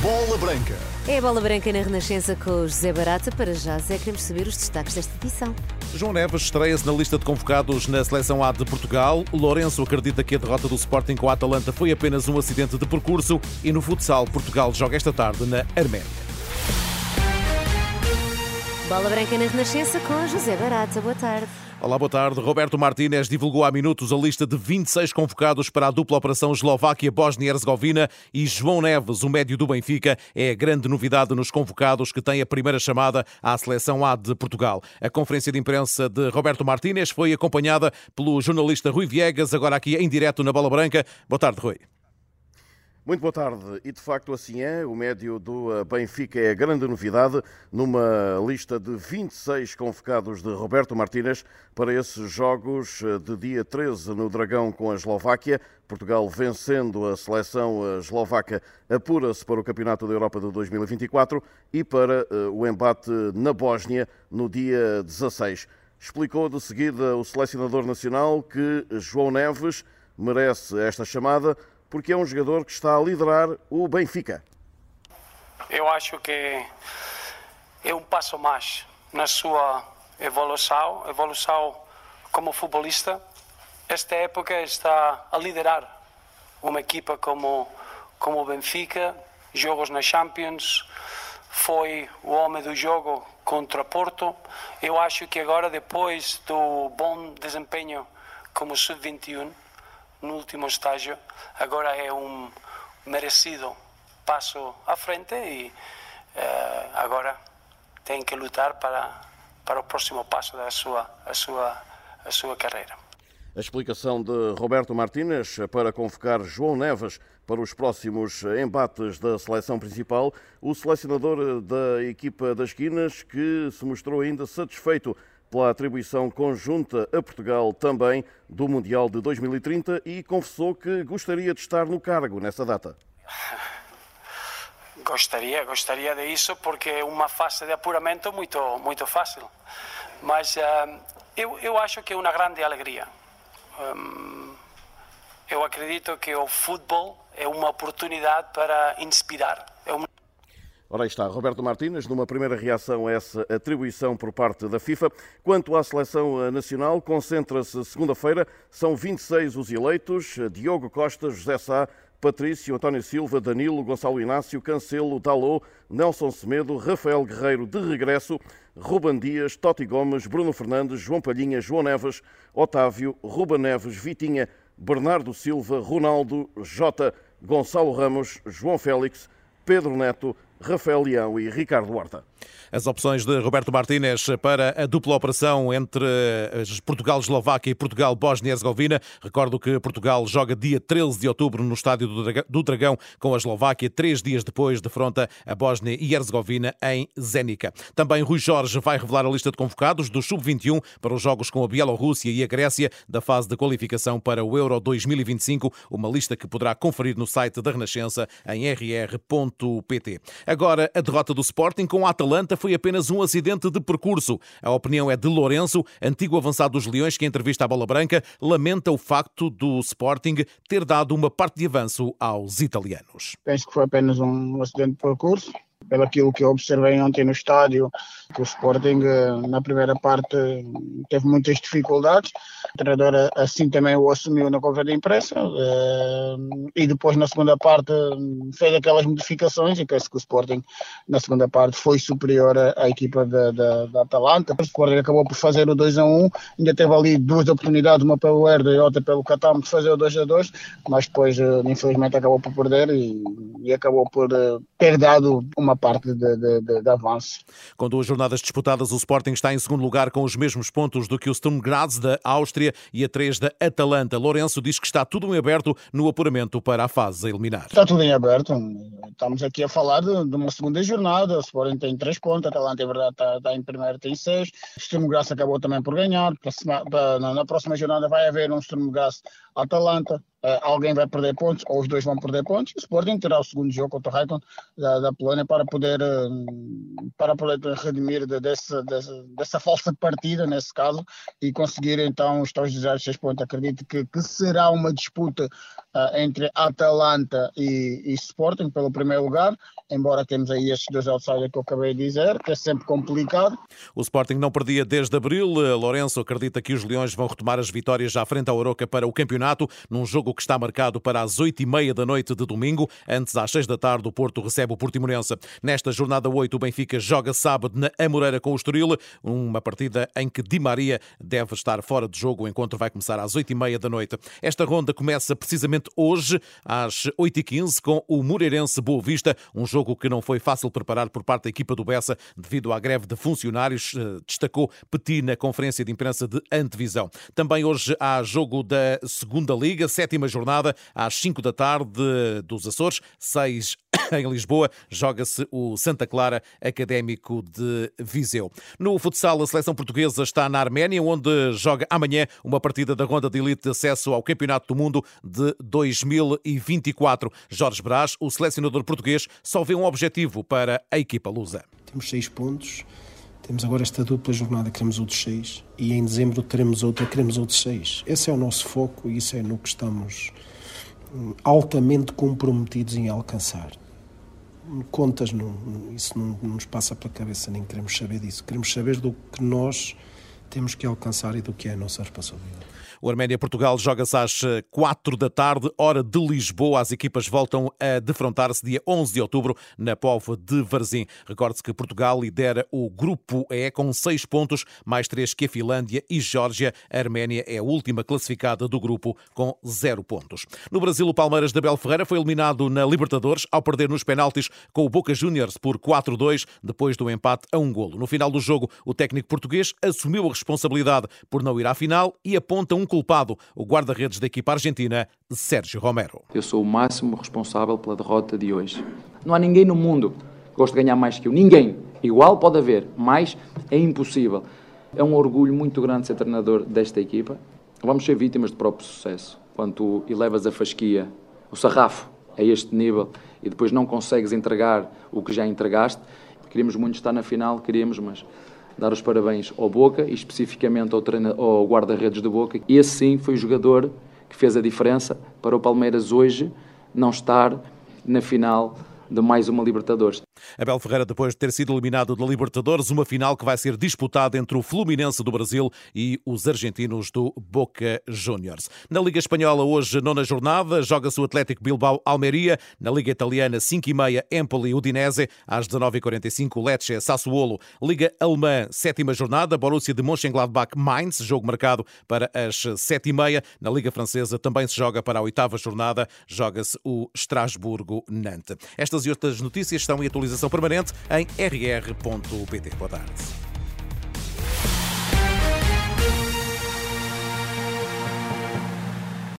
Bola Branca. É a bola branca na Renascença com o José Barata. Para já, Zé, queremos saber os destaques desta edição. João Neves estreia-se na lista de convocados na seleção A de Portugal. Lourenço acredita que a derrota do Sporting com a Atalanta foi apenas um acidente de percurso. E no futsal, Portugal joga esta tarde na Arménia. Bola branca na Renascença com José Barata. Boa tarde. Olá, boa tarde. Roberto Martínez divulgou há minutos a lista de 26 convocados para a dupla operação Eslováquia-Bósnia-Herzegovina e João Neves, o médio do Benfica, é a grande novidade nos convocados que tem a primeira chamada à seleção A de Portugal. A conferência de imprensa de Roberto Martínez foi acompanhada pelo jornalista Rui Viegas, agora aqui em direto na Bola Branca. Boa tarde, Rui. Muito boa tarde. E de facto assim é. O médio do eh, Benfica é a grande novidade numa lista de 26 convocados de Roberto Martínez para esses jogos eh, de dia 13 no Dragão com a Eslováquia. Portugal vencendo a seleção eh, eslovaca apura-se para o Campeonato da Europa de 2024 e para o embate na Bósnia no dia 16. Explicou de seguida o selecionador nacional que João Neves merece esta chamada porque é um jogador que está a liderar o Benfica. Eu acho que é um passo mais na sua evolução, evolução como futebolista. Esta época está a liderar uma equipa como como o Benfica, jogos na Champions, foi o homem do jogo contra Porto. Eu acho que agora depois do bom desempenho como sub-21 no último estágio, agora é um merecido passo à frente e uh, agora tem que lutar para, para o próximo passo da sua, a sua, a sua carreira. A explicação de Roberto Martínez para convocar João Neves para os próximos embates da seleção principal, o selecionador da equipa das Quinas, que se mostrou ainda satisfeito pela atribuição conjunta a Portugal também do Mundial de 2030 e confessou que gostaria de estar no cargo nessa data. Gostaria, gostaria de isso porque é uma fase de apuramento muito, muito fácil. Mas uh, eu, eu acho que é uma grande alegria. Um, eu acredito que o futebol é uma oportunidade para inspirar. É uma Ora, aí está Roberto Martínez, numa primeira reação a essa atribuição por parte da FIFA. Quanto à seleção eh, nacional, concentra-se segunda-feira, são 26 os eleitos: Diogo Costa, José Sá, Patrício, António Silva, Danilo, Gonçalo Inácio, Cancelo, Dalô, Nelson Semedo, Rafael Guerreiro de regresso, Ruban Dias, Totti Gomes, Bruno Fernandes, João Palhinha, João Neves, Otávio, Ruba Neves, Vitinha, Bernardo Silva, Ronaldo, Jota, Gonçalo Ramos, João Félix, Pedro Neto, Rafael Leão e Ricardo Horta. As opções de Roberto Martínez para a dupla operação entre Portugal-Eslováquia e Portugal-Bósnia-Herzegovina. Recordo que Portugal joga dia 13 de outubro no Estádio do Dragão com a Eslováquia, três dias depois defronta a Bósnia e Herzegovina em Zénica. Também Rui Jorge vai revelar a lista de convocados do Sub-21 para os jogos com a Bielorrússia e a Grécia da fase de qualificação para o Euro 2025, uma lista que poderá conferir no site da Renascença em rr.pt. Agora, a derrota do Sporting com a Atalanta foi apenas um acidente de percurso. A opinião é de Lourenço, antigo avançado dos Leões, que em entrevista à Bola Branca lamenta o facto do Sporting ter dado uma parte de avanço aos italianos. Penso que foi apenas um acidente de percurso pelo aquilo que eu observei ontem no estádio, que o Sporting eh, na primeira parte teve muitas dificuldades. O treinador assim também o assumiu na conferência de imprensa eh, e depois na segunda parte fez aquelas modificações e penso que o Sporting na segunda parte foi superior à, equipa da, da, da, Atalanta. O Sporting acabou por fazer o 2 a 1, ainda teve ali duas oportunidades, uma pelo Herda e outra pelo Catam de fazer o 2 a 2, mas depois eh, infelizmente acabou por perder e, e acabou por ter dado uma parte de, de, de, avanço. Com duas jornadas disputadas, o Sporting está em segundo lugar com os mesmos pontos do que o Sturm Graz da Áustria e a três da Atalanta. Lourenço diz que está tudo em aberto no apuramento para a fase a eliminar. Está tudo em aberto. Estamos aqui a falar de, de uma segunda jornada. O Sporting tem três pontos, a Atalanta, é verdade, está, está em primeiro, tem seis. O Sturm Graz acabou também por ganhar. Para, na, na próxima jornada vai haver um Sturm Graz Atalanta alguém vai perder pontos ou os dois vão perder pontos. O Sporting terá o segundo jogo contra o Raikkonen da, da Polónia para poder, para poder redimir de, dessa, dessa, dessa, falsa partida, nesse caso, e conseguir então os tais desejados seis pontos. Acredito que, que será uma disputa uh, entre Atalanta e, e, Sporting pelo primeiro lugar, embora temos aí estes dois outsiders que eu acabei de dizer, que é sempre complicado. O Sporting não perdia desde abril. Lourenço acredita que os Leões vão retomar as vitórias à frente ao Oroca para o campeonato, num jogo que está marcado para as oito e meia da noite de domingo. Antes, às seis da tarde, o Porto recebe o Portimonense. Nesta jornada 8, o Benfica joga sábado na Amoreira com o Estoril, uma partida em que Di Maria deve estar fora de jogo. O encontro vai começar às oito e meia da noite. Esta ronda começa precisamente hoje, às oito e quinze, com o Moreirense Boa Vista, um jogo que não foi fácil preparar por parte da equipa do Bessa devido à greve de funcionários, eh, destacou Petit na conferência de imprensa de antevisão. Também hoje há jogo da Segunda Liga, sétima jornada, às 5 da tarde dos Açores, 6 em Lisboa, joga-se o Santa Clara Académico de Viseu. No futsal, a seleção portuguesa está na Arménia, onde joga amanhã uma partida da ronda de elite de acesso ao Campeonato do Mundo de 2024. Jorge Brás, o selecionador português, só vê um objetivo para a equipa lusa. Temos seis pontos. Temos agora esta dupla jornada, queremos outros seis, e em dezembro teremos outra, queremos outros seis. Esse é o nosso foco e isso é no que estamos hum, altamente comprometidos em alcançar contas, não, isso não, não nos passa pela cabeça, nem queremos saber disso. Queremos saber do que nós temos que alcançar e do que é a nossa responsabilidade. O Arménia-Portugal joga-se às 4 eh, da tarde, hora de Lisboa. As equipas voltam a defrontar-se dia 11 de outubro na Póvoa de Varzim. Recorde-se que Portugal lidera o Grupo E com 6 pontos, mais 3 que a Finlândia e Geórgia. A Arménia é a última classificada do grupo com 0 pontos. No Brasil, o Palmeiras de Abel Ferreira foi eliminado na Libertadores ao perder nos penaltis com o Boca Juniors por 4-2, depois do empate a um golo. No final do jogo, o técnico português assumiu a responsabilidade por não ir à final e aponta um culpado, o guarda-redes da equipa argentina, Sérgio Romero. Eu sou o máximo responsável pela derrota de hoje. Não há ninguém no mundo que goste de ganhar mais que eu. Ninguém. Igual pode haver, mas é impossível. É um orgulho muito grande ser treinador desta equipa. Vamos ser vítimas do próprio sucesso. Quando tu elevas a fasquia, o sarrafo, a este nível e depois não consegues entregar o que já entregaste, queríamos muito estar na final, queríamos, mas dar os parabéns ao Boca e especificamente ao, ao guarda-redes do Boca. Esse sim foi o jogador que fez a diferença para o Palmeiras hoje não estar na final de mais uma Libertadores. Abel Ferreira, depois de ter sido eliminado da Libertadores, uma final que vai ser disputada entre o Fluminense do Brasil e os argentinos do Boca Juniors. Na Liga Espanhola, hoje, nona jornada, joga-se o Atlético Bilbao Almeria. Na Liga Italiana, 5 e meia, Empoli Udinese. Às 19h45, Lecce Sassuolo. Liga Alemã, sétima jornada, Borussia de Mönchengladbach Mainz, jogo marcado para as 7 e meia. Na Liga Francesa também se joga para a oitava jornada, joga-se o Estrasburgo Nantes. Estas e outras notícias estão em atualização permanente em rr.pt. Boa tarde.